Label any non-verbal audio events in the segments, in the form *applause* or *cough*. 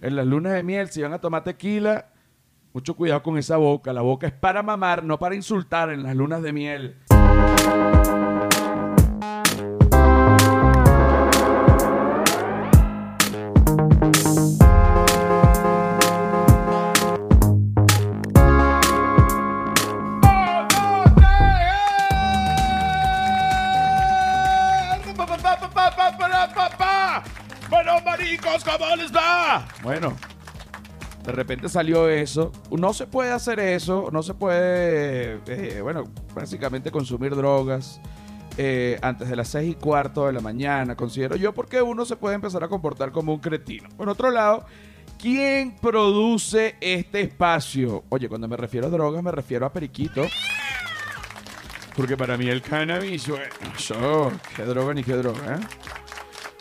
en las lunas de miel, si van a tomar tequila, mucho cuidado con esa boca. La boca es para mamar, no para insultar en las lunas de miel. Bueno, de repente salió eso. No se puede hacer eso, no se puede, eh, bueno, básicamente consumir drogas eh, antes de las 6 y cuarto de la mañana, considero yo, porque uno se puede empezar a comportar como un cretino. Por otro lado, ¿quién produce este espacio? Oye, cuando me refiero a drogas, me refiero a periquito. Porque para mí el cannabis, bueno, eso, qué droga ni qué droga, ¿eh?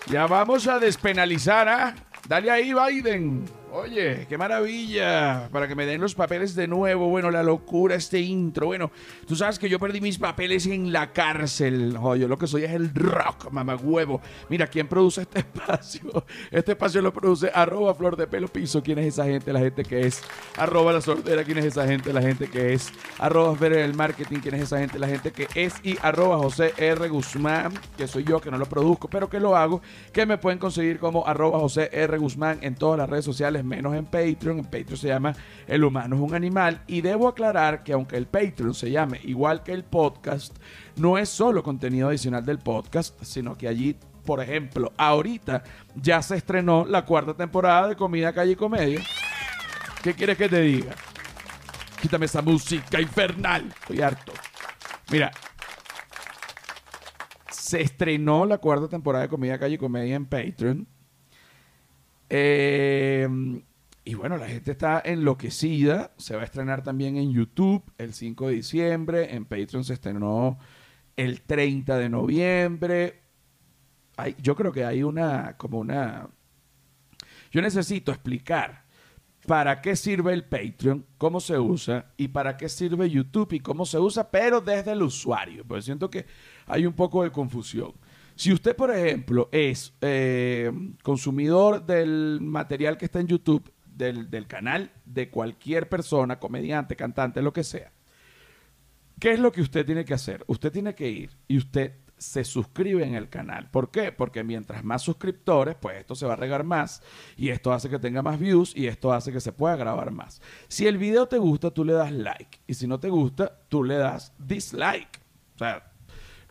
Ya vamos a despenalizar, ¿ah? Dale ahí, Biden. Oye, qué maravilla. Para que me den los papeles de nuevo. Bueno, la locura, este intro. Bueno, tú sabes que yo perdí mis papeles en la cárcel. Yo lo que soy es el rock, mamagüevo. Mira, ¿quién produce este *laughs* espacio? Este espacio lo produce arroba flor de pelo piso. ¿Quién es esa gente? La gente que es. Arroba la soltera. ¿Quién es esa gente? La gente que es. Arroba ver el marketing. ¿Quién es esa gente? La gente que es. Y arroba José R. Guzmán, que soy yo, que no lo produzco, pero que lo hago. Que me pueden conseguir como arroba José R. Guzmán en todas las redes sociales menos en Patreon. En Patreon se llama El humano es un animal. Y debo aclarar que aunque el Patreon se llame igual que el podcast, no es solo contenido adicional del podcast, sino que allí, por ejemplo, ahorita ya se estrenó la cuarta temporada de Comida, Calle y Comedia. ¿Qué quieres que te diga? Quítame esa música infernal. Estoy harto. Mira, se estrenó la cuarta temporada de Comida, Calle y Comedia en Patreon. Eh, y bueno, la gente está enloquecida. Se va a estrenar también en YouTube el 5 de diciembre. En Patreon se estrenó el 30 de noviembre. Hay, yo creo que hay una, como una... Yo necesito explicar para qué sirve el Patreon, cómo se usa y para qué sirve YouTube y cómo se usa, pero desde el usuario. Porque siento que hay un poco de confusión. Si usted, por ejemplo, es eh, consumidor del material que está en YouTube, del, del, canal de cualquier persona, comediante, cantante, lo que sea, ¿qué es lo que usted tiene que hacer? Usted tiene que ir y usted se suscribe en el canal. ¿Por qué? Porque mientras más suscriptores, pues esto se va a regar más y esto hace que tenga más views y esto hace que se pueda grabar más. Si el video te gusta, tú le das like y si no te gusta, tú le das dislike. O sea,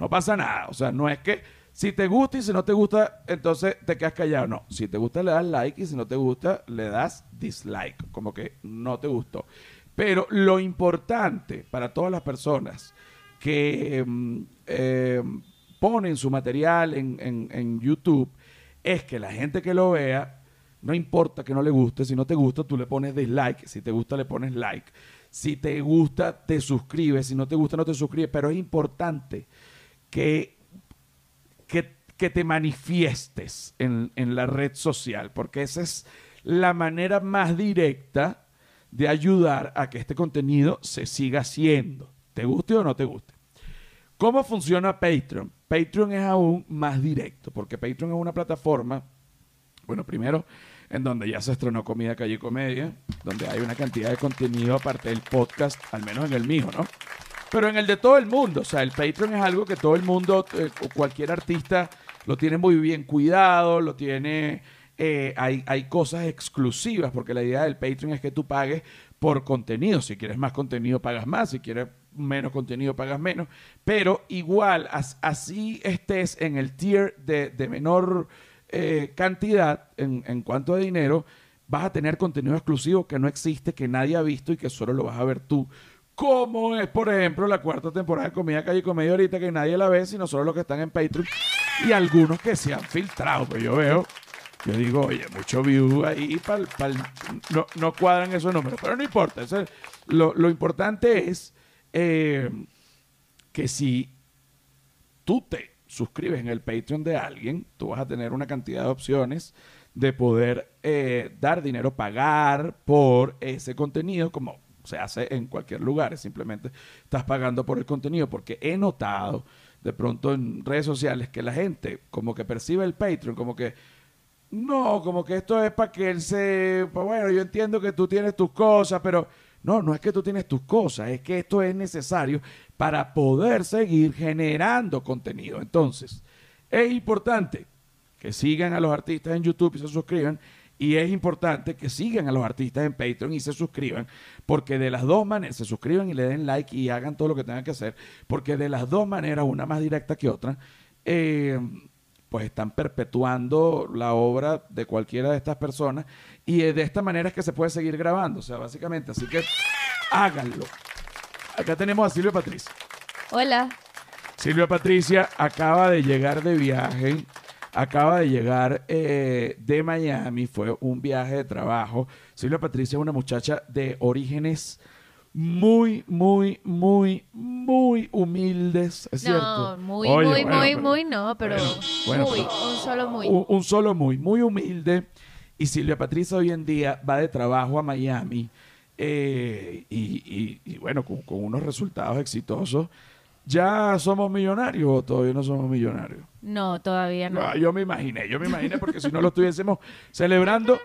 no pasa nada. O sea, no es que si te gusta y si no te gusta, entonces te quedas callado. No, si te gusta le das like y si no te gusta le das dislike, como que no te gustó. Pero lo importante para todas las personas que eh, ponen su material en, en, YouTube es que la gente que lo vea, no importa que no le guste, si no te gusta tú le pones dislike, si te gusta le pones like, si te gusta te suscribes, si no te gusta no te suscribes, pero es importante que que, te manifiestes en, en, la red social, porque esa es la manera más directa de ayudar a que este contenido se siga haciendo, te guste o no te guste. ¿Cómo funciona Patreon? Patreon es aún más directo, porque Patreon es una plataforma, bueno, primero, en donde ya se estrenó Comida Calle Comedia, donde hay una cantidad de contenido aparte del podcast, al menos en el mío, ¿no? Pero en el de todo el mundo, o sea, el Patreon es algo que todo el mundo, eh, cualquier artista lo tiene muy bien cuidado, lo tiene, eh, hay, hay cosas exclusivas, porque la idea del Patreon es que tú pagues por contenido. Si quieres más contenido, pagas más. Si quieres menos contenido, pagas menos. Pero igual, as, así estés en el tier de, de menor eh, cantidad en, en cuanto a dinero, vas a tener contenido exclusivo que no existe, que nadie ha visto y que solo lo vas a ver tú como es, por ejemplo, la cuarta temporada de Comida Calle Comedia ahorita que nadie la ve, sino solo los que están en Patreon y algunos que se han filtrado. Pero yo veo, yo digo, oye, mucho view ahí, no, no, cuadran esos números, pero no importa. Lo, lo, importante es eh, que si tú te suscribes en el Patreon de alguien, tú vas a tener una cantidad de opciones de poder eh, dar dinero, pagar por ese contenido, como se hace en cualquier lugar, simplemente estás pagando por el contenido, porque he notado de pronto en redes sociales que la gente como que percibe el Patreon como que no, como que esto es para que él se, pues bueno, yo entiendo que tú tienes tus cosas, pero no, no es que tú tienes tus cosas, es que esto es necesario para poder seguir generando contenido. Entonces, es importante que sigan a los artistas en YouTube y se suscriban. Y es importante que sigan a los artistas en Patreon y se suscriban, porque de las dos maneras, se suscriban y le den like y hagan todo lo que tengan que hacer, porque de las dos maneras, una más directa que otra, eh, pues están perpetuando la obra de cualquiera de estas personas y de esta manera es que se puede seguir grabando, o sea, básicamente, así que háganlo. Acá tenemos a Silvia Patricia. Hola. Silvia Patricia acaba de llegar de viaje, acaba de llegar eh, de Miami, fue un viaje de trabajo. Silvia Patricia es una muchacha de orígenes muy, muy, muy, muy humildes, ¿es cierto? No, muy, Oye, muy, bueno, muy, pero- muy, no, pero bueno, muy, pero- un solo muy. Un, un solo muy, muy humilde. Y Silvia Patricia hoy en día va de trabajo a Miami eh, y, y- y bueno, con, con unos resultados exitosos. ¿Ya somos millonarios o todavía no somos millonarios? No, todavía no. Ah, yo me imaginé, yo me imaginé porque si no lo estuviésemos celebrando,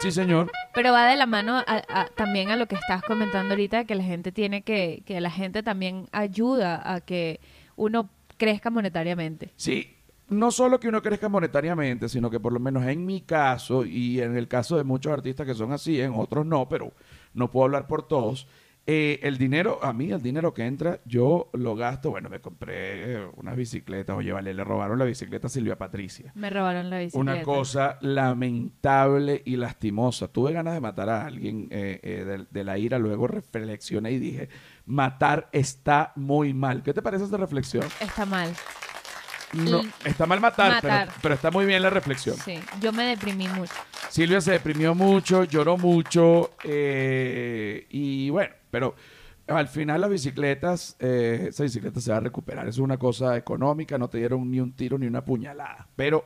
sí señor, Pero va de la mano a- a- también a lo que estás comentando ahorita, que la gente tiene que, que la gente también ayuda a que uno crezca monetariamente. Sí, no solo que uno crezca monetariamente, sino que por lo menos en mi caso y en el caso de muchos artistas que son así, en otros no, pero no puedo hablar por todos. Eh, el dinero, a mí el dinero que entra, yo lo gasto. Bueno, me compré eh, unas bicicletas. Oye, vale, le robaron la bicicleta a Silvia Patricia. Me robaron la bicicleta. Una cosa lamentable y lastimosa. Tuve ganas de matar a alguien eh, eh, de, de la ira, luego reflexioné y dije, matar está muy mal. ¿Qué te parece esa reflexión? Está mal. No, está mal matar, matar. Pero, pero está muy bien la reflexión. Sí, yo me deprimí mucho. Silvia se deprimió mucho, lloró mucho eh, y bueno, pero al final las bicicletas, eh, esa bicicleta se va a recuperar. Es una cosa económica, no te dieron ni un tiro ni una puñalada, pero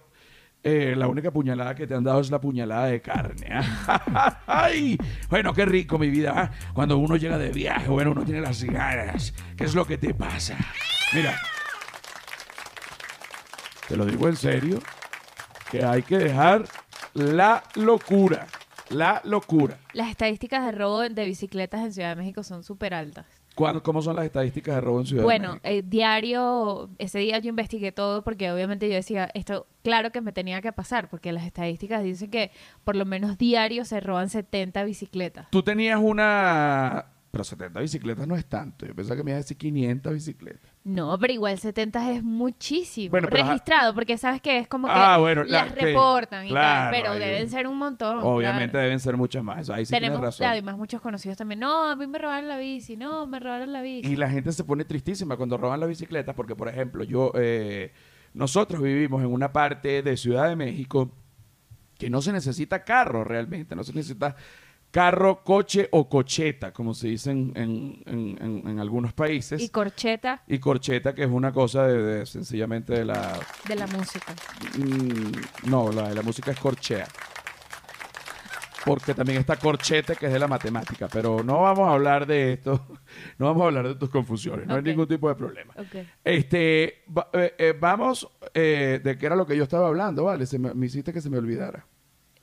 eh, la única puñalada que te han dado es la puñalada de carne. *laughs* ¡Ay! Bueno, qué rico mi vida. ¿ah? Cuando uno llega de viaje, bueno, uno tiene las ganas. ¿Qué es lo que te pasa? Mira, te lo digo en serio, que hay que dejar la locura. La locura. Las estadísticas de robo de bicicletas en Ciudad de México son súper altas. ¿Cuándo- ¿Cómo son las estadísticas de robo en Ciudad de Bueno, México? eh, diario, ese día yo investigué todo porque obviamente yo decía, esto claro que me tenía que pasar, porque las estadísticas dicen que por lo menos diario se roban 70 bicicletas. Tú tenías una... Pero 70 bicicletas no es tanto. Yo pensaba que me ibas a decir 500 bicicletas. No, pero igual 70 es muchísimo. Bueno, pero ajá. Registrado, porque sabes que es como que Ah, bueno, la- las reportan y claro, tal, pero ahí- deben ser un montón. Obviamente claro. deben ser muchas más. Ahí sí Tenemos tienes razón. además muchos conocidos también. No, a mí me robaron la bici. No, me robaron la bici. Y la gente se pone tristísima cuando roban las bicicletas porque, por ejemplo, yo, eh, nosotros vivimos en una parte de Ciudad de México que no se necesita carro realmente, no se necesita carro, coche o cocheta, como se dice en, en- en- en- en algunos países. Y corcheta Y corcheta, que es una cosa de, de- sencillamente de la... de la música. mm, no, la de la música es corchea. Porque también está corchete, que es de la matemática. Pero no vamos a hablar de esto. *laughs* No vamos a hablar de tus confusiones. No hay ningún tipo de problema. Este, va- eh, eh, vamos, eh, de qué era lo que yo estaba hablando, ¿vale? Se me, me hiciste que se me olvidara.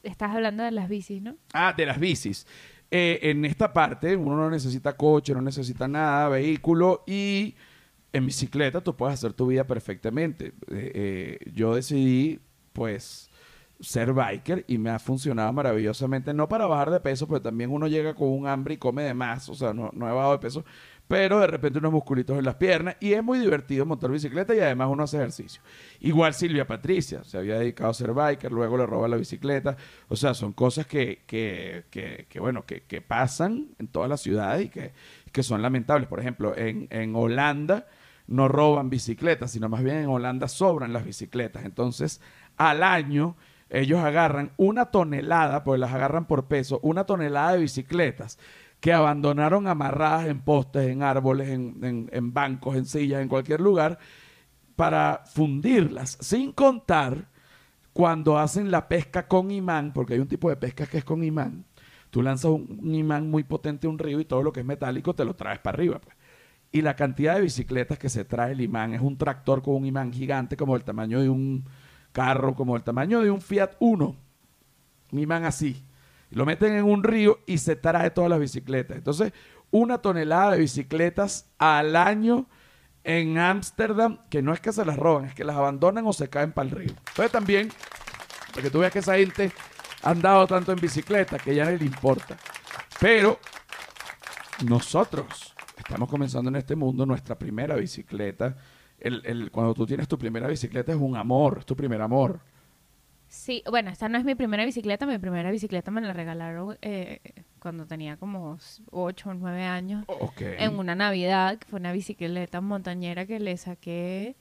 Estás hablando de las bicis, ¿no? Ah, de las bicis. Eh, en esta parte uno no necesita coche, no necesita nada, vehículo y en bicicleta tú puedes hacer tu vida perfectamente. Eh, eh, yo decidí, pues, ser biker y me ha funcionado maravillosamente. No para bajar de peso, pero también uno llega con un hambre y come de más. O sea, no, no he bajado de peso, pero de repente unos musculitos en las piernas y es muy divertido montar bicicleta y además uno hace ejercicio. Igual Silvia Patricia se había dedicado a ser biker, luego le roba la bicicleta. O sea, son cosas que, que, que, que, bueno, que, que pasan en todas las ciudades y que, que son lamentables. Por ejemplo, en, en Holanda no roban bicicletas, sino más bien en Holanda sobran las bicicletas. Entonces, al año ellos agarran una tonelada, pues las agarran por peso, una tonelada de bicicletas que abandonaron amarradas en postes, en árboles, en, en- bancos, en sillas, en cualquier lugar, para fundirlas, sin contar cuando hacen la pesca con imán, porque hay un tipo de pesca que es con imán. Tú lanzas un, un imán muy potente a un río y todo lo que es metálico te lo traes para arriba. pues. Y la cantidad de bicicletas que se trae el imán es un tractor con un imán gigante como el tamaño de un carro como el tamaño de un Fiat Uno. Miman así. Lo meten en un río y se trae todas las bicicletas. Entonces, una tonelada de bicicletas al año en Ámsterdam, que no es que se las roban, es que las abandonan o se caen para el río. Entonces también, porque tú veas que esa gente ha andado tanto en bicicleta que ya no le importa. Pero nosotros estamos comenzando en este mundo nuestra primera bicicleta. El, el- cuando tú tienes tu primera bicicleta es un amor, es tu primer amor. Sí, bueno, esta no es mi primera bicicleta. Mi primera bicicleta me la regalaron eh, cuando tenía como 8 o 9 años. Ok. En una Navidad, que fue una bicicleta montañera que le saqué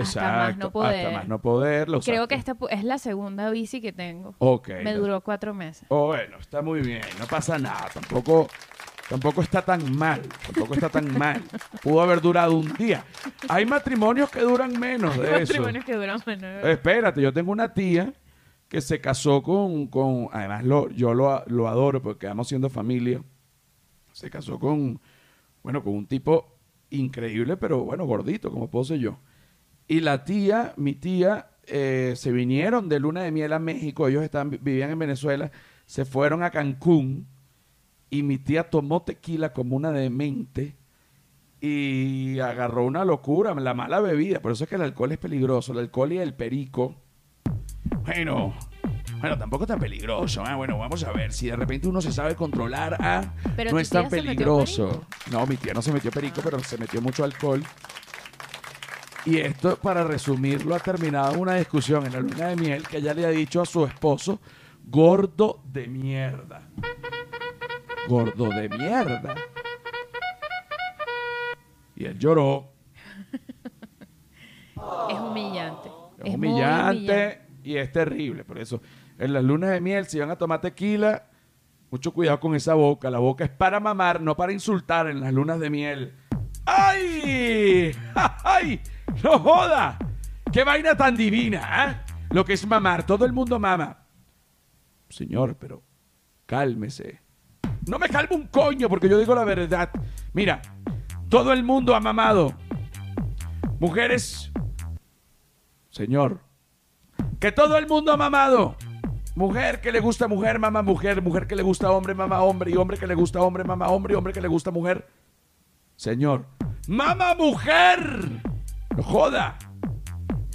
hasta más Exacto, no poder. Hasta más no poder. lo Creo que esta es la segunda bici que tengo. Ok. Me duró cuatro meses. Oh, bueno, está muy bien, no pasa nada, tampoco, tampoco está tan mal, tampoco está tan mal. Pudo haber durado un día. Hay matrimonios que duran menos de eso. Matrimonios que duran menos. Espérate, yo tengo una tía que se casó con, con además lo, yo lo, lo adoro porque quedamos siendo familia. Se casó con, bueno, con un tipo increíble, pero bueno, gordito, como puedo ser yo. Y la tía, mi tía, eh, se vinieron de luna de miel a México. Ellos estaban, vivían en Venezuela. Se fueron a Cancún. Y mi tía tomó tequila como una demente. Y agarró una locura, la mala bebida. Por eso es que el alcohol es peligroso. El alcohol y el perico. Bueno, bueno, tampoco tan peligroso. ¿eh? Bueno, vamos a ver. Si de repente uno se sabe controlar, ah, Pero no es tan peligroso. No, mi tía no se metió perico, pero se metió mucho alcohol. Y esto, para resumirlo, ha terminado en una discusión en la luna de miel que ella le ha dicho a su esposo, gordo de mierda. Gordo de mierda. Y él lloró. Es humillante. Es, humillante, y es terrible. Por eso, en las lunas de miel, si van a tomar tequila, mucho cuidado con esa boca. La boca es para mamar, no para insultar en las lunas de miel. ¡Ay! *laughs* ¡Ay! ¡No joda! ¡Qué vaina tan divina! ¿eh? Lo que es mamar. Todo el mundo mama. Señor, pero cálmese. No me calmo un coño porque yo digo la verdad. Mira, todo el mundo ha mamado. Mujeres, Señor, que todo el mundo ha mamado. Mujer que le gusta mujer, mama mujer. Mujer que le gusta hombre, mama hombre. Y hombre que le gusta hombre, mama hombre. Y hombre que le gusta mujer. Señor, mama mujer. No joda.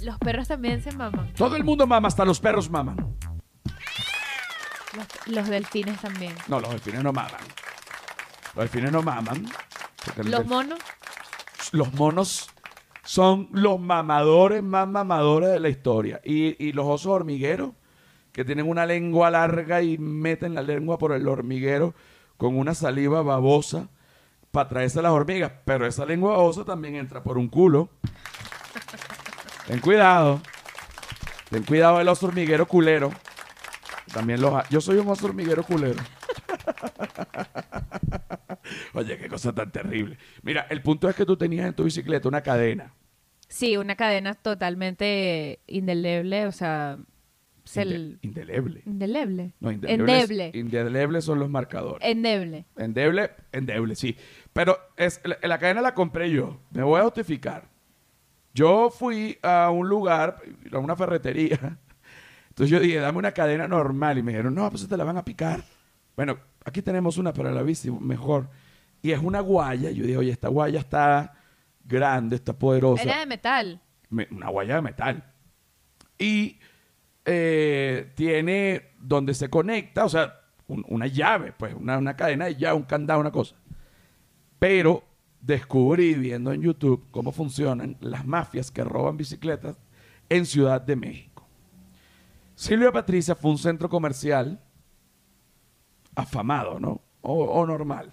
Los perros también se maman. Todo el mundo mama, hasta los perros maman. Los, los delfines también. No, los delfines no maman. Los delfines no maman. porque el Los delf- monos. los monos son los mamadores más mamadores de la historia. Y, y los osos hormigueros, que tienen una lengua larga y meten la lengua por el hormiguero con una saliva babosa para traerse las hormigas. Pero esa lengua babosa también entra por un culo. Ten cuidado. Ten cuidado del oso hormiguero culero. También los Yo soy un oso hormiguero culero. *laughs* Oye, qué cosa tan terrible. Mira, el punto es que tú tenías en tu bicicleta una cadena. Sí, una cadena totalmente indeleble, o sea, se Inde- el- indeleble. indeleble. No, indelebles, Endeble. indelebles son los marcadores. Endeble. Endeble, endeble, sí. Pero es, la, la cadena la compré yo. Me voy a justificar. Yo fui a un lugar, a una ferretería. Entonces yo dije, dame una cadena normal. Y me dijeron, no, pues te la van a picar. Bueno, aquí tenemos una para la bici, mejor. Y es una guaya. Yo dije, oye, esta guaya está grande, está poderosa. Era de metal. me- una guaya de metal. Y eh, tiene donde se conecta, o sea, un- una llave, pues, una, una cadena de llave, un candado, una cosa. Pero descubrí viendo en YouTube cómo funcionan las mafias que roban bicicletas en Ciudad de México. Silvia Patricia fue un centro comercial afamado, ¿no? O, o normal.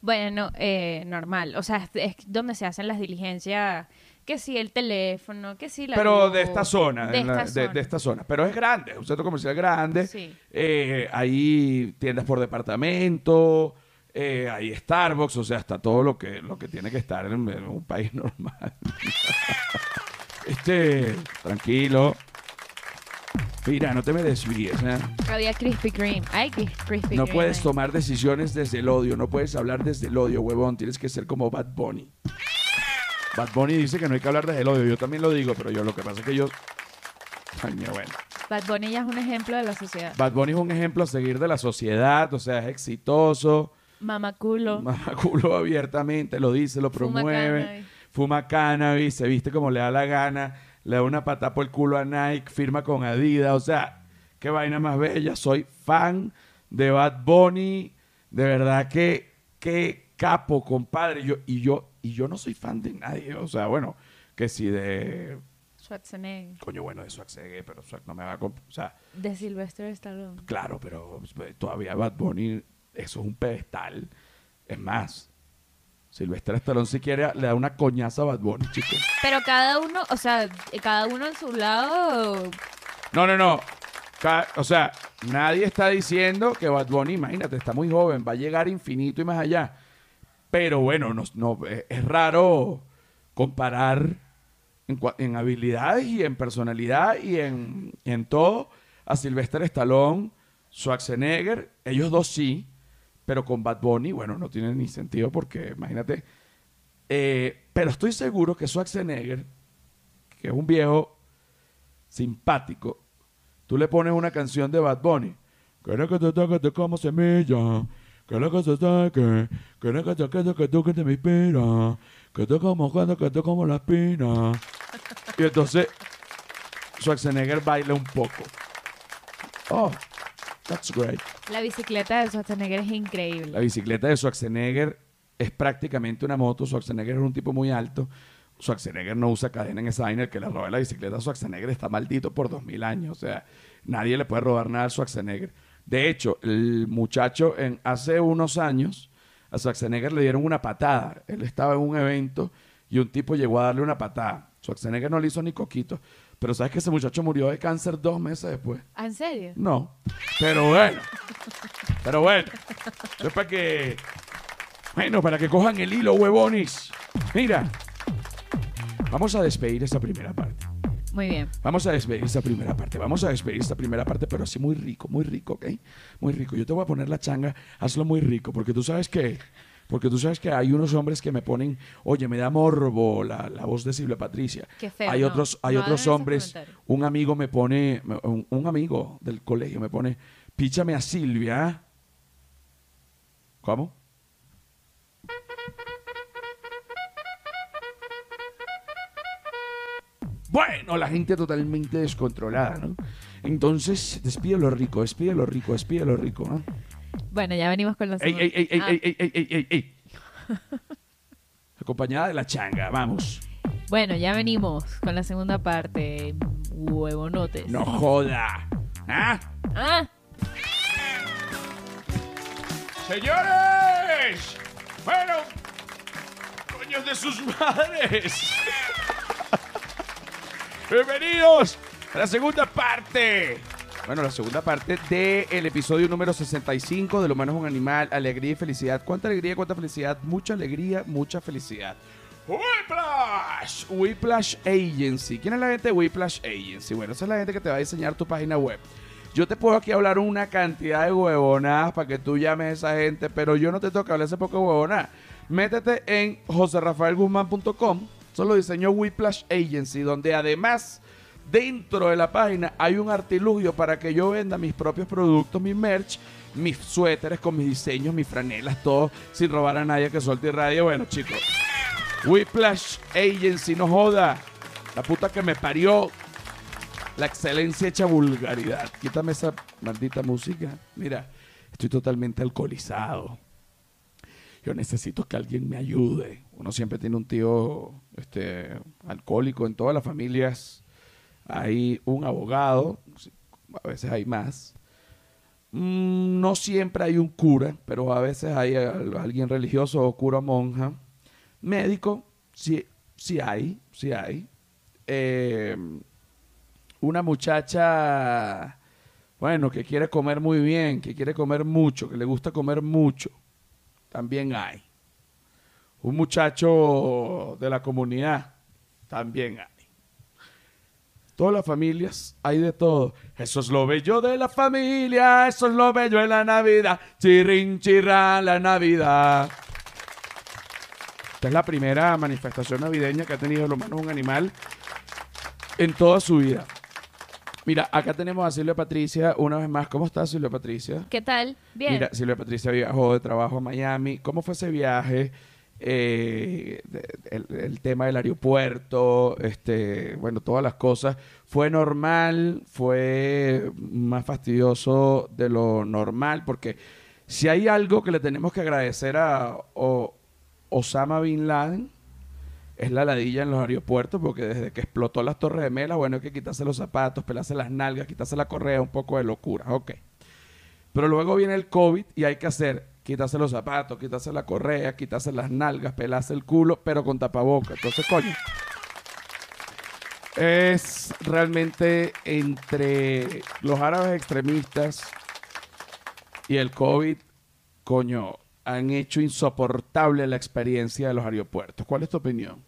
Bueno, eh, normal. O sea, es, donde se hacen las diligencias. Que si el teléfono, que si la. pero luz, de esta zona, De la- esta de- zona. de esta zona. Pero es grande, es un centro comercial grande. Sí. Eh, hay tiendas por departamento, eh, hay Starbucks, o sea, está todo lo que, lo que tiene que estar en, en un país *laughs* normal. este, tranquilo. Mira, no te me desvíes. ¿eh? Había Krispy Kreme. Ay, Krispy No Kreme puedes tomar decisiones desde el odio, no puedes hablar desde el odio, huevón. Tienes que ser como Bad Bunny. Bad Bunny dice que no hay que hablar desde el odio. Yo también lo digo, pero yo lo que pasa es que yo Coño, bueno. Bad Bunny ya es un ejemplo de la sociedad. Bad Bunny es un ejemplo a seguir de la sociedad, o sea, es exitoso, Mamaculo. mamaculo abiertamente, lo dice, lo fuma promueve, cannabis. fuma cannabis, se viste como le da la gana, le da una pata por el culo a Nike, firma con Adidas, o sea, qué vaina más bella, soy fan de Bad Bunny, de verdad que qué capo, compadre, yo y yo y yo no soy fan de nadie, o sea, bueno, que si de Schwarzenegger. coño bueno de Schwarzenegger, pero Schwarzenegger no me va a o sea, De Sylvester Stallone. Claro, pero pues, todavía Bad Bunny, eso es un pedestal. Es más, Silvestre Stallone si quiere le da una coñaza a Bad Bunny, chicos. Pero cada uno, o sea, cada uno en su lado. No, no, no. Ca- O sea, nadie está diciendo que Bad Bunny, imagínate, está muy joven, va a llegar infinito y más allá. Pero bueno, no, no, eh, es raro comparar en, en habilidades y en personalidad y en, en todo a Sylvester Stallone, Schwarzenegger, ellos dos sí, pero con Bad Bunny, bueno, no tiene ni sentido porque, imagínate, eh, pero estoy seguro que Schwarzenegger, que es un viejo simpático, tú le pones una canción de Bad Bunny, quiero que te toques como semilla, quiero que te toque, quiero que te quede que tú que te me inspira, que tú como cuando que tú como la espina. Y entonces Schwarzenegger baila un poco. Oh, that's great. La bicicleta de Schwarzenegger es increíble. La bicicleta de Schwarzenegger es prácticamente una moto. Schwarzenegger es un tipo muy alto. Schwarzenegger no usa cadena en esa vaina. El que le roba la bicicleta a Schwarzenegger está maldito por dos mil años. O sea, nadie le puede robar nada a Schwarzenegger. De hecho, el muchacho en, hace unos años a Schwarzenegger le dieron una patada. Él estaba en un evento y un tipo llegó a darle una patada. Schwarzenegger no le hizo ni coquito. Pero sabes que ese muchacho murió de cáncer dos meses después. ¿Ah, ¿En serio? No. Pero bueno. Pero bueno. Es para que. Bueno, para que cojan el hilo, huevones. Mira. Vamos a despedir esa primera parte. Muy bien. Vamos a despedir esa primera parte. Vamos a despedir esta primera parte, pero así muy rico, muy rico, ¿ok? Muy rico. Yo te voy a poner la changa, hazlo muy rico, porque tú sabes que. Porque tú sabes que hay unos hombres que me ponen, oye, me da morbo la, la voz de Silvia Patricia. Qué feo, Hay no. otros, hay No otros hombres. Un amigo me pone, un, un amigo del colegio me pone, píchame a Silvia. ¿Cómo? Bueno, la gente totalmente descontrolada, ¿no? Entonces, despídelo rico, despídelo rico, despídelo rico, ¿no? Bueno, ya venimos con la ¡Ey, segunda. ey, ey, ey, Ah, ey, ey, ey, ey, ey, ey! Acompañada de la changa, vamos. Bueno, ya venimos con la segunda parte. Huevonotes. No joda. ¿Ah? Ah, ¡Señores! Bueno, coños de sus madres. *laughs* Bienvenidos a la segunda parte. Bueno, la segunda parte del episodio número 65 de Lo humano es un animal, alegría y felicidad. ¿Cuánta alegría, cuánta felicidad? Mucha alegría, mucha felicidad. Whiplash, Whiplash Agency. ¿Quién es la gente de Whiplash Agency? Bueno, esa es la gente que te va a diseñar tu página web. Yo te puedo aquí hablar una cantidad de huevonadas para que tú llames a esa gente, pero yo no te toca hablar ese poco de huevonadas. Métete en joserrafaelguzmán.com. Solo diseñó Whiplash Agency, donde además dentro de la página hay un artilugio para que yo venda mis propios productos, mi merch, mis suéteres con mis diseños, mis franelas, todo sin robar a nadie que suelte radio. Bueno, chicos, Whiplash Agency, no joda. La puta que me parió. La excelencia hecha vulgaridad. Quítame esa maldita música. Mira, estoy totalmente alcoholizado. Yo necesito que alguien me ayude. Uno siempre tiene un tío este, alcohólico. En todas las familias hay un abogado. A veces hay más. Mm, No siempre hay un cura, pero a veces hay al- alguien religioso o cura monja. Médico, sí, hay, sí hay. Eh, una muchacha, bueno, que quiere comer muy bien, que quiere comer mucho, que le gusta comer mucho, también hay. Un muchacho de la comunidad, también hay. Todas las familias, hay de todo. Eso es lo bello de la familia, eso es lo bello de la Navidad. Chirrin, chirra, la Navidad. Esta es la primera manifestación navideña que ha tenido el humano un animal en toda su vida. Mira, acá tenemos a Silvia Patricia una vez más. ¿Cómo estás, Silvia Patricia? ¿Qué tal? Bien. Mira, Silvia Patricia viajó de trabajo a Miami. ¿Cómo fue ese viaje? Eh, el, tema del aeropuerto, este, bueno, todas las cosas. ¿Fue normal? ¿Fue más fastidioso de lo normal? Porque si hay algo que le tenemos que agradecer a Osama Bin Laden, es la ladilla en los aeropuertos, porque desde que explotó las torres de Mela, bueno, hay que quitarse los zapatos, pelarse las nalgas, quitarse la correa, un poco de locura, ok. Pero luego viene el COVID y hay que hacer quitarse los zapatos, quitarse la correa, quitarse las nalgas, pelarse el culo, pero con tapaboca. Entonces, coño, es realmente entre los árabes extremistas y el COVID, coño, han hecho insoportable la experiencia de los aeropuertos. ¿Cuál es tu opinión?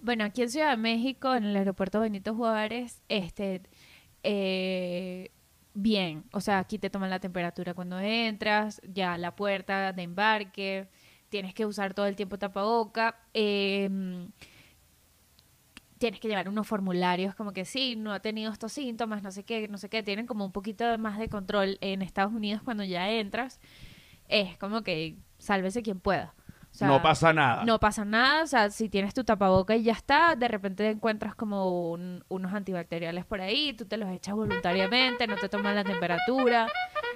Bueno, aquí en Ciudad de México, en el aeropuerto Benito Juárez, este, eh, bien, o sea, aquí te toman la temperatura cuando entras, ya la puerta de embarque, tienes que usar todo el tiempo tapaboca, eh, tienes que llevar unos formularios como que sí, no ha tenido estos síntomas, no sé qué, no sé qué, tienen como un poquito más de control en Estados Unidos cuando ya entras, es como que sálvese quien pueda. O sea, no pasa nada. no pasa nada, o sea, si tienes tu tapaboca y ya está, de repente encuentras como un- unos antibacteriales por ahí, tú te los echas voluntariamente, no te toman la temperatura,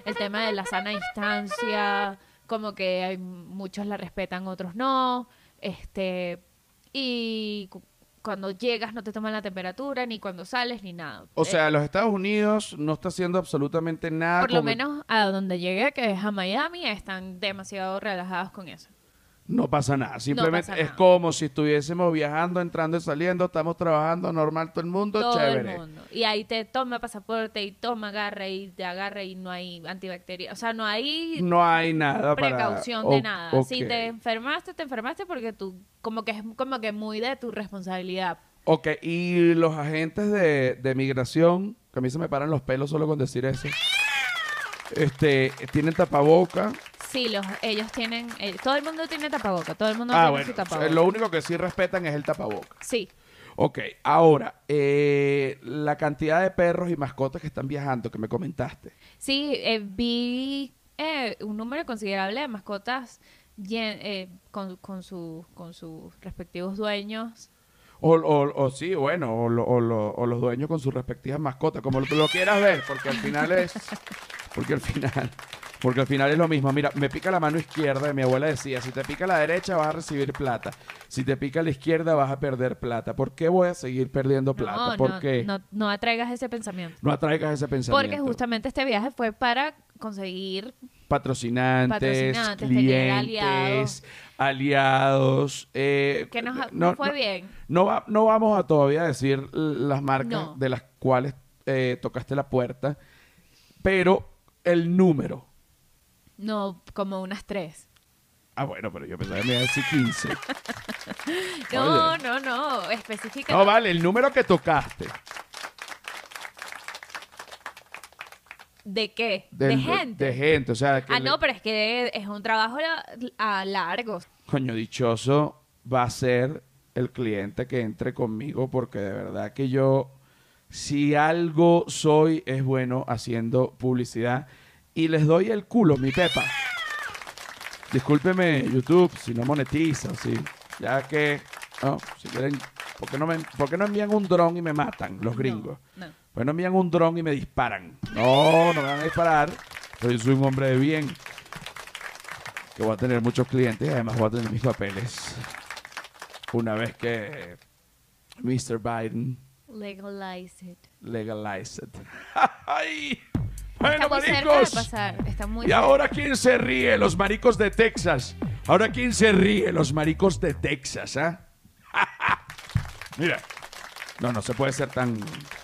el tema de la sana distancia, como que hay muchos la respetan, otros no, este, y cu- cuando llegas no te toman la temperatura, ni cuando sales, ni nada. O Eh, sea, los Estados Unidos no está haciendo absolutamente nada. por lo menos a donde llegué, que es a Miami, están demasiado relajados con eso. No pasa nada. Simplemente pasa es como si estuviésemos viajando, entrando y saliendo, estamos trabajando normal todo el mundo, todo chévere. el mundo. Y ahí te toma pasaporte y toma agarra y te agarra y no hay antibacterias. O sea, no hay No hay nada para... precaución de o- nada. Si te enfermaste, te enfermaste porque tú, como que es como que muy de tu responsabilidad. Ok, y los agentes de, de migración, que a mí se me paran los pelos solo con decir eso, este, tienen tapaboca. Sí, los, ellos tienen, eh, todo el mundo tiene tapaboca, todo el mundo ah, tiene bueno, su tapaboca. lo único que sí respetan es el tapaboca. Sí, Ok, ahora, eh, la cantidad de perros y mascotas que están viajando, que me comentaste. sí, eh, vi eh, un número considerable de mascotas llen- eh, con, con, su- con sus respectivos dueños. O, o, o sí, bueno, o, lo- o lo- o los dueños con sus respectivas mascotas, como lo, lo quieras ver, porque al final es, *laughs* porque al final, porque al final es lo mismo. Mira, me pica la mano izquierda, y mi abuela decía, si te pica la derecha vas a recibir plata, si te pica la izquierda vas a perder plata. ¿Por qué voy a seguir perdiendo plata? No, ¿Por no, qué? no, no atraigas ese pensamiento. No atraigas ese pensamiento. Porque justamente este viaje fue para conseguir patrocinantes, Patrocinantes, clientes, aliados. eh, que nos, no, fue no- bien. No, va- no vamos a todavía decir las marcas No. de las cuales eh, tocaste la puerta, pero el número. No, como unas tres. Ah, bueno, pero yo pensaba que me iba a decir 15. No, *laughs* Oye. no, no, específica. No, vale, el número que tocaste. ¿De qué? de gente. De gente, o sea, que ah, le- no, pero es que es un trabajo la- a largo. coño, dichoso va a ser el cliente que entre conmigo, porque de verdad que yo, si algo soy, es bueno haciendo publicidad. Y les doy el culo, mi pepa. Discúlpeme, YouTube, si no monetiza, sí. Ya que, no, si quieren, ¿por qué no, me, por qué no envían un dron y me matan los gringos? No, no. Pues no envían un dron y me disparan. No, no me van a disparar. Pero yo soy un hombre de bien. Que voy a tener muchos clientes y además voy a tener mis papeles. Una vez que Mr. Biden Legalize it. legalize it. *laughs* Bueno, Está muy cerca de maricos. pasar. Está muy ¿Y cerca. ahora quién se ríe? Los maricos de Texas. ¿Ahora quién se ríe? Los maricos de Texas, ¿ah? *laughs* Mira. No, no se puede ser tan,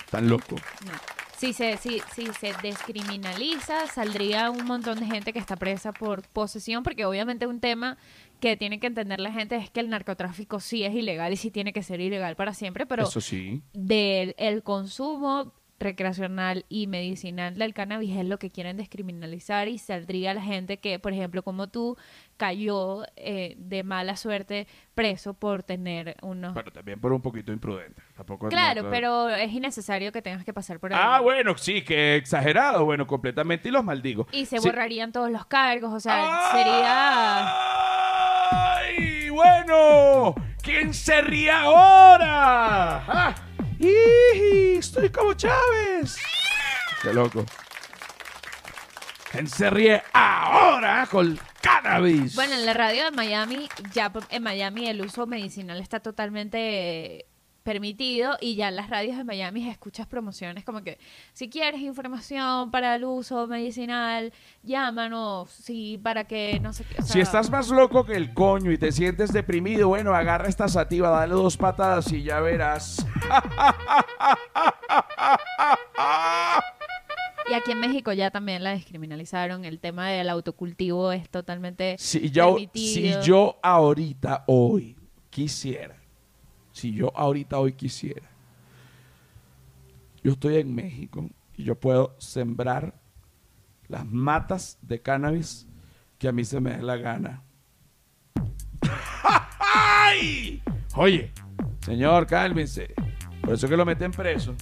tan loco. No. Si se, si, si se descriminaliza, saldría un montón de gente que está presa por posesión, porque obviamente un tema que tiene que entender la gente es que el narcotráfico sí es ilegal y sí tiene que ser ilegal para siempre, pero Eso sí. del el consumo recreacional y medicinal del cannabis es lo que quieren descriminalizar y saldría la gente que, por ejemplo, como tú, cayó eh, de mala suerte preso por tener unos... Pero también por un poquito imprudente. Tampoco claro, no- pero es innecesario que tengas que pasar por ahí. Ah, bueno, sí, que exagerado. Bueno, completamente y los maldigo. Y se Sí. borrarían todos los cargos, o sea, sería... ¡Ay! Bueno, ¿quién se ríe ahora? ¡Ah! ¡Iji! Estoy como Chávez. Qué loco. ¿Quién se ríe ahora con cannabis? Bueno, en la radio de Miami, ya en Miami el uso medicinal está totalmente eh, permitido y ya en las radios de Miami escuchas promociones como que si quieres información para el uso medicinal, llámanos, sí, para que no sé qué. o Si estás más loco que el coño y te sientes deprimido, bueno, agarra esta sativa, dale dos patadas y ya verás. Y aquí en México ya también la descriminalizaron, el tema del autocultivo es totalmente Si yo, si permitido. yo ahorita, hoy, quisiera, si yo ahorita, hoy quisiera, yo estoy en México y yo puedo sembrar las matas de cannabis que a mí se me dé la gana. ¡Ay! Oye, señor, cálmense. Por eso que lo meten preso.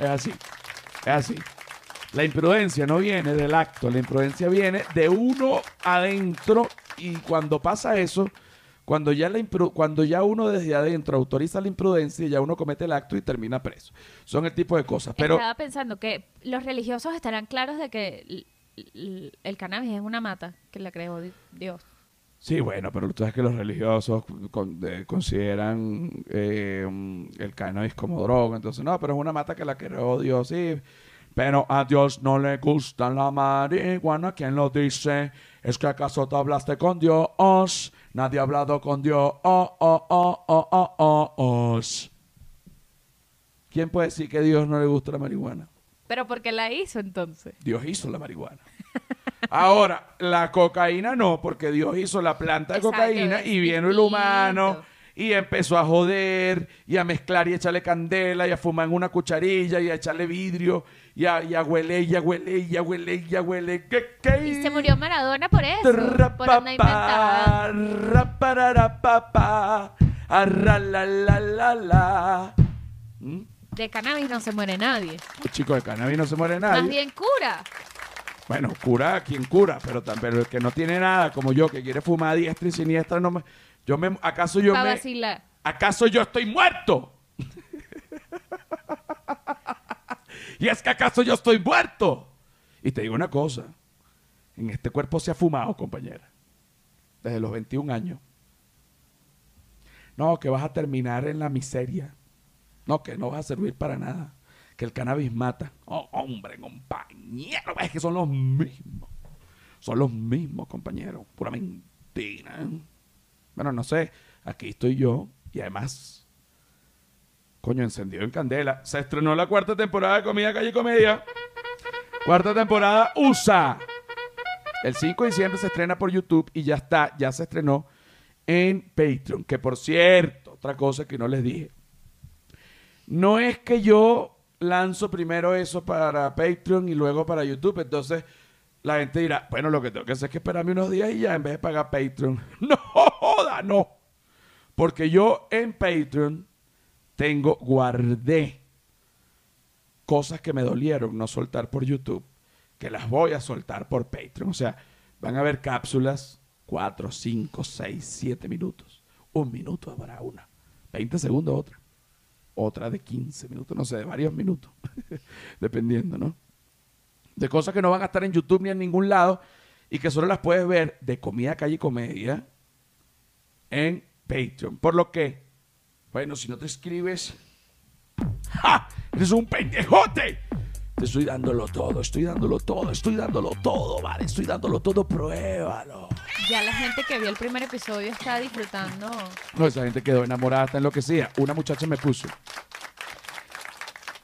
Es así. Es así. La imprudencia no viene del acto, la imprudencia viene de uno adentro y cuando pasa eso, cuando ya, la cuando ya uno desde adentro autoriza la imprudencia, ya uno comete el acto y termina preso. Son el tipo de cosas. Pero Estaba pensando que los religiosos estarán claros de que el cannabis es una mata que la creó di- Dios. sí, bueno, pero tú sabes que los religiosos con- eh, consideran eh, el cannabis como droga, entonces no, pero es una mata que la creó Dios, sí. Pero a Dios no le gusta la marihuana. ¿Quién lo dice? ¿Es que acaso tú hablaste con Dios? Nadie ha hablado con Dios. Oh, oh, oh, oh, oh, oh, os. ¿Quién puede decir que a Dios no le gusta la marihuana? Pero ¿por qué la hizo entonces? Dios hizo la marihuana. Ahora, la cocaína no, porque Dios hizo la planta de Exacto, cocaína y vino el humano y empezó a joder y a mezclar y a echarle candela y a fumar en una cucharilla y a echarle vidrio y a, y a huele y a huele y a huele y a huele. ¿Qué, qué? Y se murió Maradona por eso, por andar inventada. Rapararapapa, arralalalala. ¿Mm? De cannabis no se muere nadie. Chico, de cannabis no se muere nadie. Más bien cura. Bueno, cura a quien cura, pero, pero el que no tiene nada, como yo, que quiere fumar a diestra y siniestra, no me, yo me, ¿acaso yo me, vacilar. acaso yo estoy muerto? *laughs* y es que acaso yo estoy muerto. Y te digo una cosa, en este cuerpo se ha fumado, compañera, desde los 21 años. No, que vas a terminar en la miseria. No, que no vas a servir para nada. Que el cannabis mata. Oh, hombre, compañero. Es que son los mismos. Son los mismos, compañero. Pura mentira. Bueno, no sé. Aquí estoy yo. Y además, coño, encendido en candela. Se estrenó la cuarta temporada de Comida Calle Comedia. Cuarta temporada USA. El 5 de diciembre se estrena por YouTube y ya está, ya se estrenó en Patreon. Que por cierto, otra cosa que no les dije. No es que yo lanzo primero eso para Patreon y luego para YouTube. Entonces la gente dirá, bueno, lo que tengo que hacer es que esperarme unos días y ya en vez de pagar Patreon. *laughs* No, joda, no. Porque yo en Patreon tengo, guardé cosas que me dolieron no soltar por YouTube, que las voy a soltar por Patreon. O sea, van a haber cápsulas 4, 5, 6, 7 minutos. Un minuto habrá una. 20 segundos otra. Otra de 15 minutos, no sé, de varios minutos. *laughs* Dependiendo, ¿no? De cosas que no van a estar en YouTube ni en ningún lado y que solo las puedes ver de comida, calle y comedia en Patreon. Por lo que, bueno, si no te escribes, ¡ja! ¡Eres un pendejote! Te estoy dándolo todo, estoy dándolo todo, estoy dándolo todo, vale, estoy dándolo todo, pruébalo. Ya la gente que vio el primer episodio está disfrutando. No, esa gente quedó enamorada, está enloquecida. Una muchacha me puso.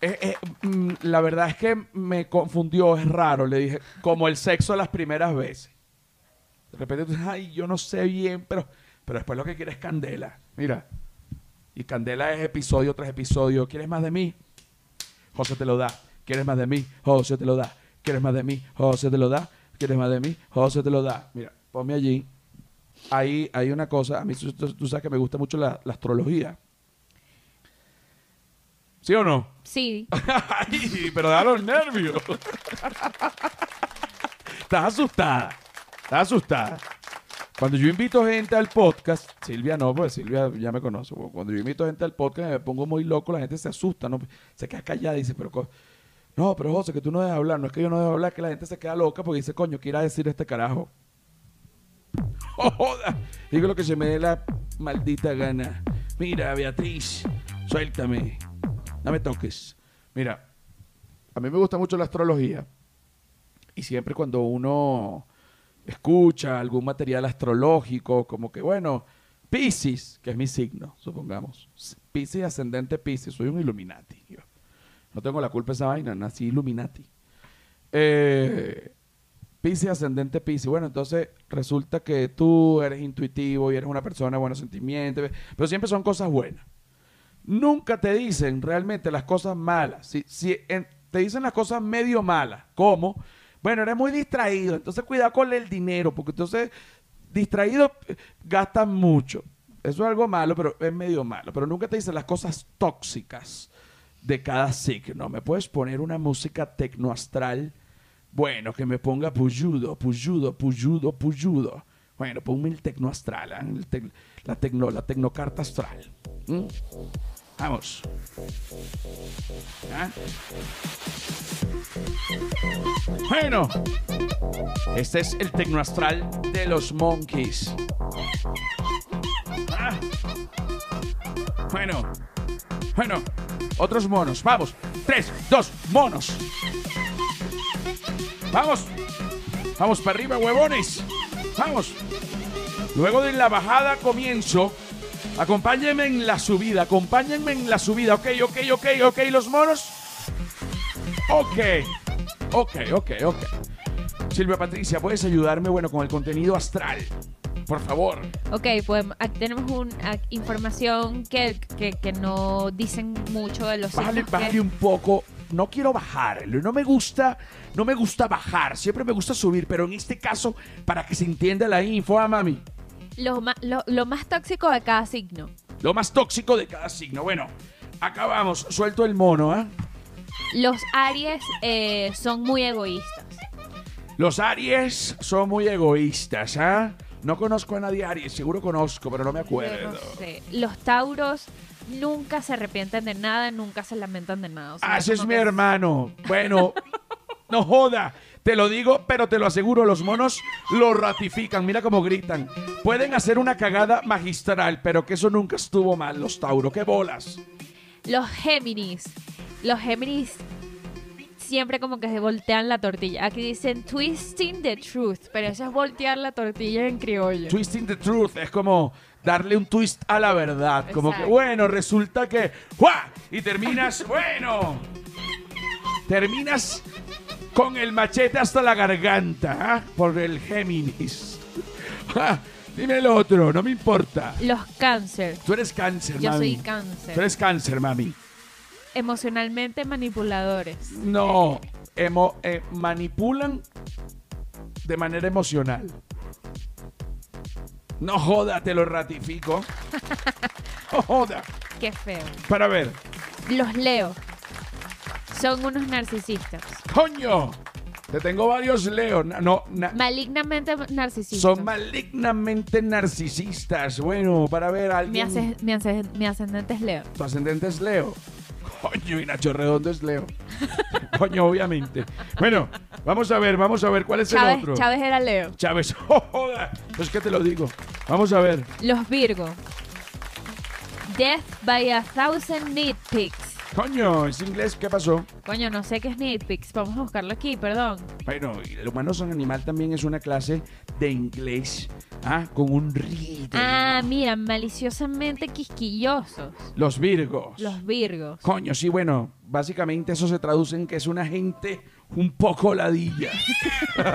Eh, eh, mm, la verdad es que me confundió, es raro, le dije, como el sexo las primeras veces. De repente, tú dices, ay, yo no sé bien, pero, pero después lo que quiere es candela. Mira, y candela es episodio tras episodio. ¿Quieres más de mí? José te lo da. ¿Quieres más de mí? José te lo da. ¿Quieres más de mí? José te lo da. ¿Quieres más de mí? José te lo da. Mira, ponme allí. Ahí hay una cosa. A mí tú, sabes que me gusta mucho la astrología. ¿Sí o no? Sí. *laughs* Ay, pero da los nervios. Estás asustada. Estás asustada. Cuando yo invito gente al podcast, Silvia no, pues Silvia ya me conoce. Cuando yo invito gente al podcast me pongo muy loco, la gente se asusta, ¿no? Se queda callada y dice, pero... No, pero José, que tú no debes hablar. No es que yo no debo hablar, que la gente se queda loca porque dice, coño, ¿qué irá a decir este carajo? *laughs* ¡Oh, joda! Digo lo que se me dé la maldita gana. Mira, Beatriz, suéltame. No me toques. Mira, a mí me gusta mucho la astrología. Y siempre cuando uno escucha algún material astrológico, como que, bueno, Pisces, que es mi signo, supongamos. Pisces, ascendente Pisces, soy un Illuminati. No tengo la culpa de esa vaina, nací Illuminati. Eh, Pisces, ascendente Pisces. Bueno, entonces resulta que tú eres intuitivo y eres una persona de buenos sentimientos, pero siempre son cosas buenas. Nunca te dicen realmente las cosas malas. Si, te dicen las cosas medio malas, como, bueno, eres muy distraído, entonces cuidado con el dinero, porque entonces distraído eh, gastas mucho. Eso es algo malo, pero es medio malo. Pero nunca te dicen las cosas tóxicas de cada signo. ¿Me puedes poner una música tecnoastral? Bueno, que me ponga puyudo, puyudo, puyudo, puyudo. Bueno, ponme el tecnoastral, tec- la, tecno, la tecnocarta astral. Vamos. ¿Ah? Bueno, este es el tecnoastral de los monkeys. Ah. Bueno, bueno, otros monos. Vamos, tres, dos, monos. Vamos, vamos para arriba, huevones. Vamos. Luego de la bajada comienzo. Acompáñenme en la subida, acompáñenme en la subida. Ok, ok, ok, ok, los monos. Ok, ok, ok, ok. Silvia Patricia, ¿puedes ayudarme, bueno, con el contenido astral? Por favor. Ok, pues aquí tenemos una información que, que, que no dicen mucho de los Bájale, signos que- bájale un poco. No quiero bajar. No me gusta, no me gusta bajar. Siempre me gusta subir, pero en este caso, para que se entienda la info, ah, mami. Lo, ma- lo, lo más tóxico de cada signo. Lo más tóxico de cada signo. Bueno, acá vamos. Suelto el mono, ¿ah? Los Aries eh, son muy egoístas. Los Aries son muy egoístas, ¿ah? No conozco a nadie Aries, seguro conozco, pero no me Yo acuerdo. no sé. Los Tauros nunca se arrepienten de nada, nunca se lamentan de nada. O sea, Ah, ese es como mi que- hermano. Bueno, *laughs* no joda. Te lo digo, pero te lo aseguro, los monos lo ratifican. Mira cómo gritan. Pueden hacer una cagada magistral, pero que eso nunca estuvo mal, los Tauro. ¡Qué bolas! Los Géminis. Los Géminis siempre como que se voltean la tortilla. Aquí dicen twisting the truth, pero eso es voltear la tortilla en criollo. Twisting the truth es como darle un twist a la verdad. Como que, bueno, resulta que. ¡Juá! Y terminas, *laughs* bueno. Terminas con el machete hasta la garganta, ¿ah? Por el Géminis. *laughs* Ah, Dime el otro, no me importa. Los Cáncer. Tú eres cáncer, Yo mami. soy cáncer. Tú eres cáncer, mami. Emocionalmente manipuladores. No, emo- eh, manipulan de manera emocional. No joda, te lo ratifico. *laughs* No joda. Qué feo. Para ver, Los Leo. Son unos narcisistas. coño, te tengo varios Leo. Na- No, na- Malignamente narcisistas. son malignamente narcisistas. Bueno, para ver a mi, alguien. mi ascendente es Leo. Tu ascendente es Leo. Coño, y Nacho Redondo es Leo. *laughs* Coño, obviamente. Bueno, vamos a ver, vamos a ver cuál es el Chávez, otro. Chávez era Leo. Chávez. *laughs* Oh, joda. Pues que te lo digo. Vamos a ver. Los Virgo. Death by a thousand nitpicks. Coño, es inglés, ¿qué pasó? Coño, no sé qué es nitpicks. Vamos a buscarlo aquí, perdón. Bueno, el humano son animal también es una clase de inglés. Ah, con un reading. Ah, mira, maliciosamente quisquillosos. Los virgos. Los Virgos. Coño, sí, bueno, básicamente eso se traduce en que es una gente un poco ladilla. *laughs*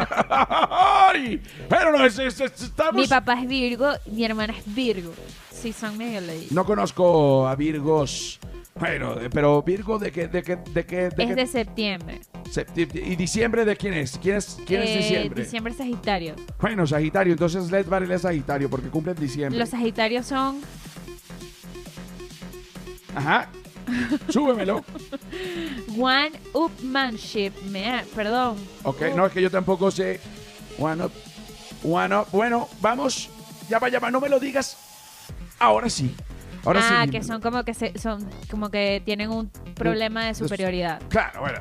Ay, Pero no, es, es- es- estamos... Mi papá es Virgo, mi hermana es Virgo. Sí, son medio leídos. No conozco a virgos Bueno, de- pero Virgo, ¿de qué? ¿De qué? ¿De qué? De Es qué- de septiembre. septiembre. ¿Y diciembre de quién es? ¿Quién es, quién es Eh, diciembre? Diciembre Sagitario. Bueno, Sagitario. Entonces Led Varela es Sagitario porque cumple en diciembre. Los Sagitarios son Ajá. *laughs* Súbemelo. One Upmanship. Me- perdón. Ok, no, es que yo tampoco sé. One up. One up. Bueno, vamos. Ya va, ya va. No me lo digas. Ahora sí. Ahora ah, sí. que son como que se, son como que tienen un problema de superioridad. Claro, bueno.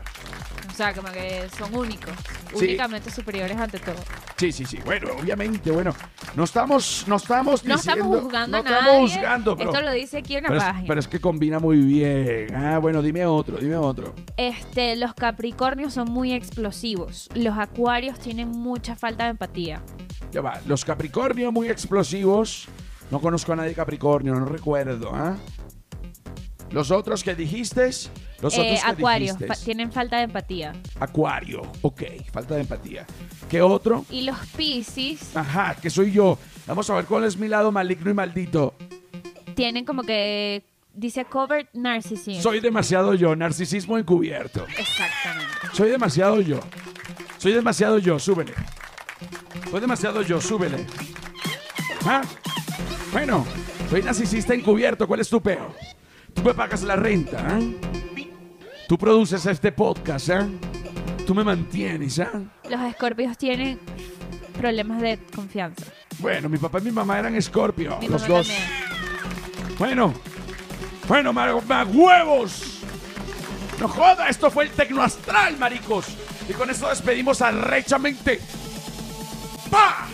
O sea, como que son únicos. Sí. Únicamente superiores ante todo. Sí, sí, sí. Bueno, obviamente, bueno. No estamos, no estamos No diciendo- estamos juzgando no a nadie. estamos juzgando, pero, Esto lo dice aquí en la pero, es, página. pero es que combina muy bien. Ah, bueno, dime otro, dime otro. Este, los Capricornios son muy explosivos. Los Acuarios tienen mucha falta de empatía. Ya va. Los Capricornio muy explosivos. No conozco a nadie Capricornio, no recuerdo, ¿ah? Los otros que dijiste, Eh, fa- tienen falta de empatía. Acuario, ok, falta de empatía. ¿Qué otro? Y los Piscis Ajá, que soy yo. Vamos a ver cuál es mi lado maligno y maldito. tienen como que dice covered narcissism. Soy demasiado yo, narcisismo encubierto. Exactamente. Soy demasiado yo. Soy demasiado yo, súbele. Soy demasiado yo, súbele. ¿Ah? Bueno, soy narcisista encubierto, ¿cuál es tu peo? Tú me pagas la renta, ¿ah? Tú produces este podcast, ¿ah? Tú me mantienes, ¿ah? Los Escorpios tienen problemas de confianza. Bueno, mi papá y mi mamá eran Scorpio, Mi los mamá dos. también. Bueno, bueno, ma- ma- huevos. No joda, esto fue el Tecno Astral, maricos. Y con esto despedimos arrechamente. ¡Pa!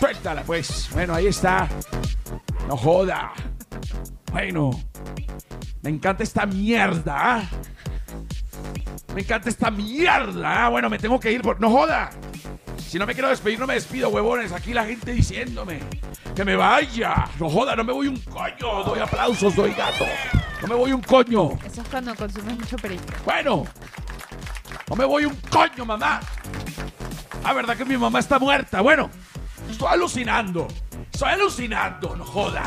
Suéltala, pues. Bueno, ahí está. No joda. Bueno, me encanta esta mierda. ¿ah? Me encanta esta mierda. ¿ah? Bueno, me tengo que ir por. No joda. Si no me quiero despedir, no me despido, huevones. Aquí la gente diciéndome que me vaya. No joda, no me voy un coño. Doy aplausos, doy gato. No me voy un coño. Eso es cuando consumes mucho perico. Bueno, no me voy un coño, mamá. Ah, verdad que mi mamá está muerta. Bueno, estoy alucinando. Estoy alucinando, no joda.